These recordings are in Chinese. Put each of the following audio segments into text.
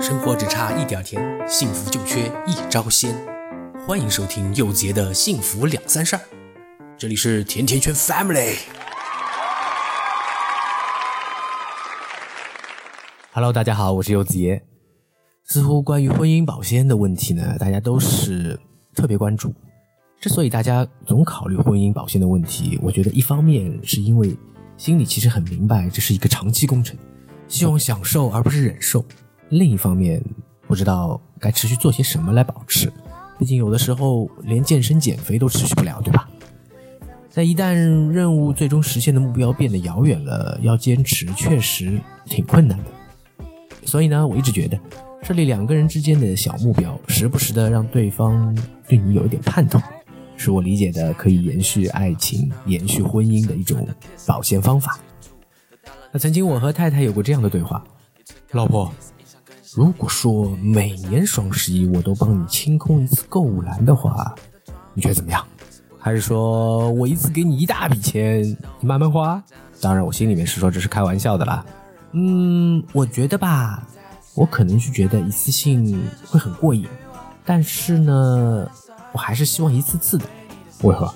生活只差一点甜，幸福就缺一招鲜。欢迎收听柚子爷的幸福两三事儿，这里是甜甜圈 Family。Hello，大家好，我是柚子爷。似乎关于婚姻保鲜的问题呢，大家都是特别关注。之所以大家总考虑婚姻保鲜的问题，我觉得一方面是因为心里其实很明白这是一个长期工程，希望享受而不是忍受；另一方面不知道该持续做些什么来保持。毕竟有的时候连健身减肥都持续不了，对吧？在一旦任务最终实现的目标变得遥远了，要坚持确实挺困难的。所以呢，我一直觉得设立两个人之间的小目标，时不时的让对方对你有一点盼头。是我理解的可以延续爱情、延续婚姻的一种保鲜方法。那曾经我和太太有过这样的对话：老婆，如果说每年双十一我都帮你清空一次购物篮的话，你觉得怎么样？还是说我一次给你一大笔钱，你慢慢花？当然，我心里面是说这是开玩笑的啦。嗯，我觉得吧，我可能是觉得一次性会很过瘾，但是呢。我还是希望一次次的，为何？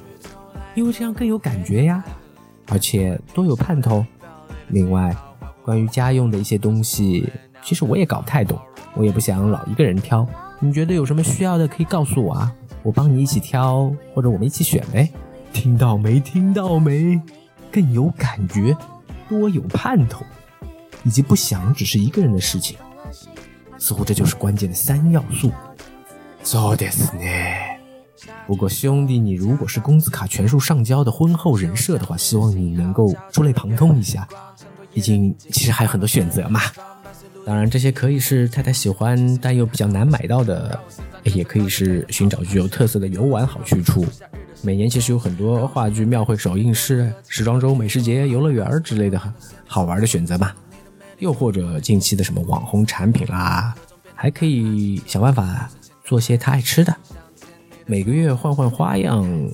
因为这样更有感觉呀，而且多有盼头。另外，关于家用的一些东西，其实我也搞不太懂，我也不想老一个人挑。你觉得有什么需要的可以告诉我啊，我帮你一起挑，或者我们一起选呗。听到没？听到没？更有感觉，多有盼头，以及不想只是一个人的事情，似乎这就是关键的三要素。So this 呢？不过兄弟，你如果是工资卡全数上交的婚后人设的话，希望你能够触类旁通一下。毕竟其实还有很多选择嘛。当然，这些可以是太太喜欢但又比较难买到的，也可以是寻找具有特色的游玩好去处。每年其实有很多话剧、庙会、首映式、时装周、美食节、游乐园之类的好玩的选择嘛。又或者近期的什么网红产品啦，还可以想办法做些他爱吃的。每个月换换花样，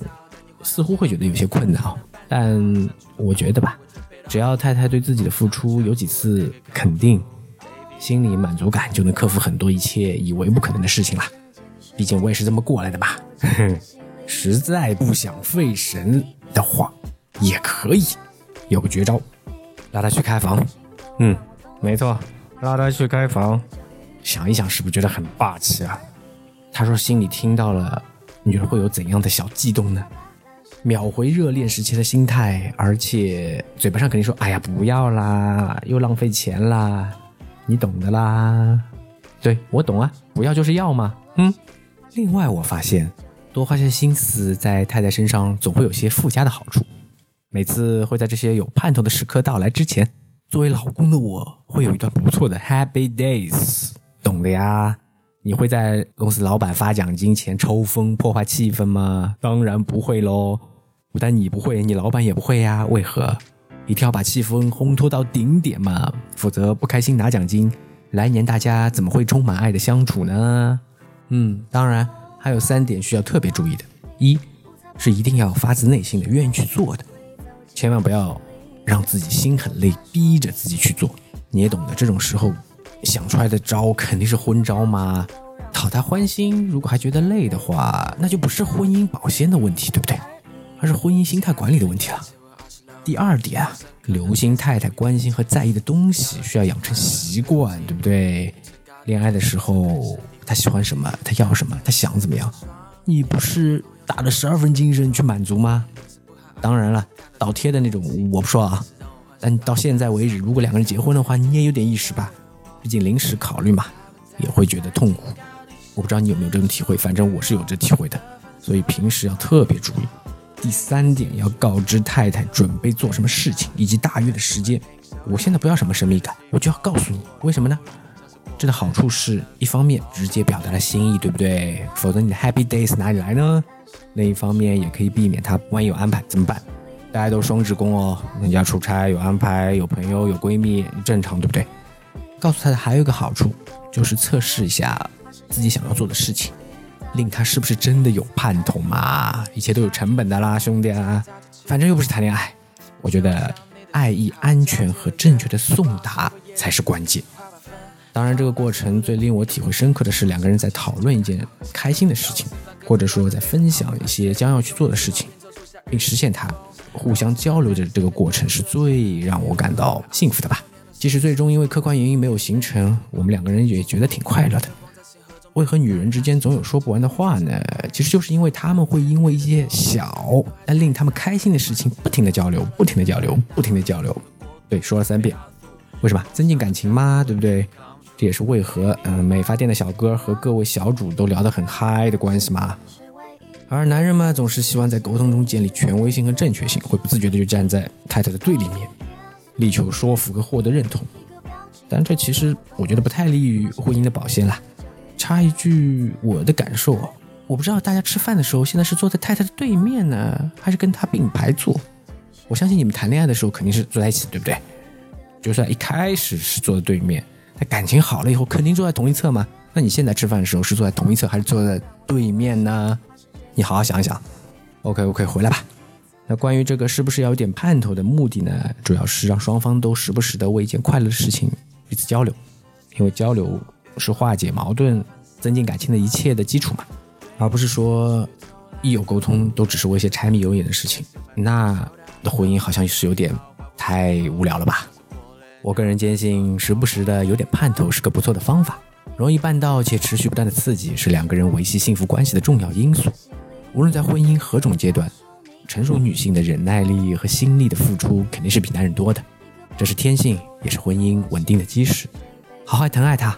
似乎会觉得有些困难哦，但我觉得吧，只要太太对自己的付出有几次肯定，心理满足感就能克服很多一切以为不可能的事情了。毕竟我也是这么过来的嘛。实在不想费神的话，也可以有个绝招，拉他去开房。嗯，没错，拉他去开房。想一想，是不是觉得很霸气啊？他说心里听到了。你觉得会有怎样的小悸动呢？秒回热恋时期的心态，而且嘴巴上肯定说：“哎呀，不要啦，又浪费钱啦，你懂的啦。”对我懂啊，不要就是要嘛。嗯。另外，我发现多花些心思在太太身上，总会有些附加的好处。每次会在这些有盼头的时刻到来之前，作为老公的我会有一段不错的 Happy Days，懂的呀。你会在公司老板发奖金前抽风破坏气氛吗？当然不会喽！不但你不会，你老板也不会呀。为何？一定要把气氛烘托到顶点嘛，否则不开心拿奖金，来年大家怎么会充满爱的相处呢？嗯，当然还有三点需要特别注意的：一是一定要发自内心的愿意去做的，千万不要让自己心很累，逼着自己去做。你也懂得，这种时候。想出来的招肯定是昏招嘛，讨他欢心。如果还觉得累的话，那就不是婚姻保鲜的问题，对不对？而是婚姻心态管理的问题了。第二点啊，留心太太关心和在意的东西，需要养成习惯，对不对？恋爱的时候，他喜欢什么，他要什么，他想怎么样，你不是打了十二分精神去满足吗？当然了，倒贴的那种我不说啊，但到现在为止，如果两个人结婚的话，你也有点意识吧。毕竟临时考虑嘛，也会觉得痛苦。我不知道你有没有这种体会，反正我是有这体会的。所以平时要特别注意。第三点，要告知太太准备做什么事情以及大约的时间。我现在不要什么神秘感，我就要告诉你，为什么呢？这的好处是一方面直接表达了心意，对不对？否则你的 Happy Days 哪里来呢？另一方面也可以避免他万一有安排怎么办？大家都双职工哦，人家出差有安排，有朋友有闺蜜，正常对不对？告诉他的还有一个好处，就是测试一下自己想要做的事情，令他是不是真的有盼头嘛？一切都有成本的啦，兄弟啊！反正又不是谈恋爱，我觉得爱意、安全和正确的送达才是关键。当然，这个过程最令我体会深刻的是两个人在讨论一件开心的事情，或者说在分享一些将要去做的事情，并实现它，互相交流的这个过程是最让我感到幸福的吧。即使最终因为客观原因没有形成，我们两个人也觉得挺快乐的。为何女人之间总有说不完的话呢？其实就是因为他们会因为一些小但令他们开心的事情，不停的交流，不停的交流，不停的交流。对，说了三遍。为什么？增进感情吗？对不对？这也是为何，嗯，美发店的小哥和各位小主都聊得很嗨的关系嘛。而男人嘛，总是希望在沟通中建立权威性和正确性，会不自觉的就站在太太的对立面，力求说服和获得认同。但这其实我觉得不太利于婚姻的保鲜啦。插一句我的感受啊，我不知道大家吃饭的时候现在是坐在太太的对面呢，还是跟她并排坐。我相信你们谈恋爱的时候肯定是坐在一起，对不对？就算一开始是坐在对面，那感情好了以后肯定坐在同一侧嘛。那你现在吃饭的时候是坐在同一侧还是坐在对面呢？你好好想一想。OK OK，回来吧。那关于这个是不是要有点盼头的目的呢？主要是让双方都时不时的为一件快乐的事情彼此交流，因为交流。是化解矛盾、增进感情的一切的基础嘛，而不是说一有沟通都只是为一些柴米油盐的事情，那的婚姻好像是有点太无聊了吧？我个人坚信，时不时的有点盼头是个不错的方法，容易办到且持续不断的刺激是两个人维系幸福关系的重要因素。无论在婚姻何种阶段，成熟女性的忍耐力和心力的付出肯定是比男人多的，这是天性，也是婚姻稳定的基石。好好疼爱她。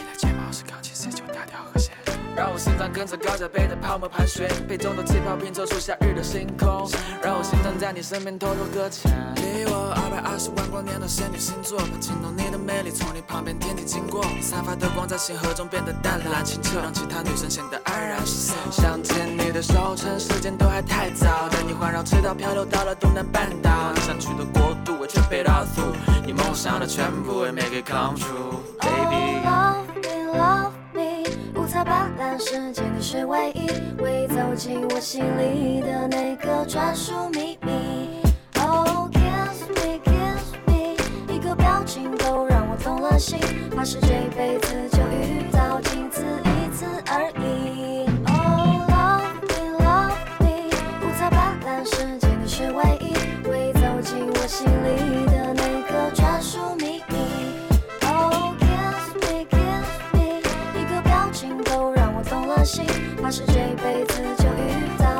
让我心脏跟着高脚杯的泡沫盘旋，杯中的气泡拼凑出夏日的星空。让我心脏在你身边偷偷搁浅。离我二百二十万光年的仙女星座，惊动你的魅力从你旁边天地经过。你散发的光在星河中变得淡蓝清澈，让其他女生显得黯然失色。想牵你的手，趁时间都还太早，带你环绕赤道漂流到了东南半岛。想去的国度，we trip it all through。你梦想的全部，we make it come true，baby。把蓝世界，你是唯一唯一走进我心里的那个专属秘密。Oh kiss me kiss me，一个表情都让我动了心，怕是这辈子就遇到仅此一次而已。是这辈子就遇到。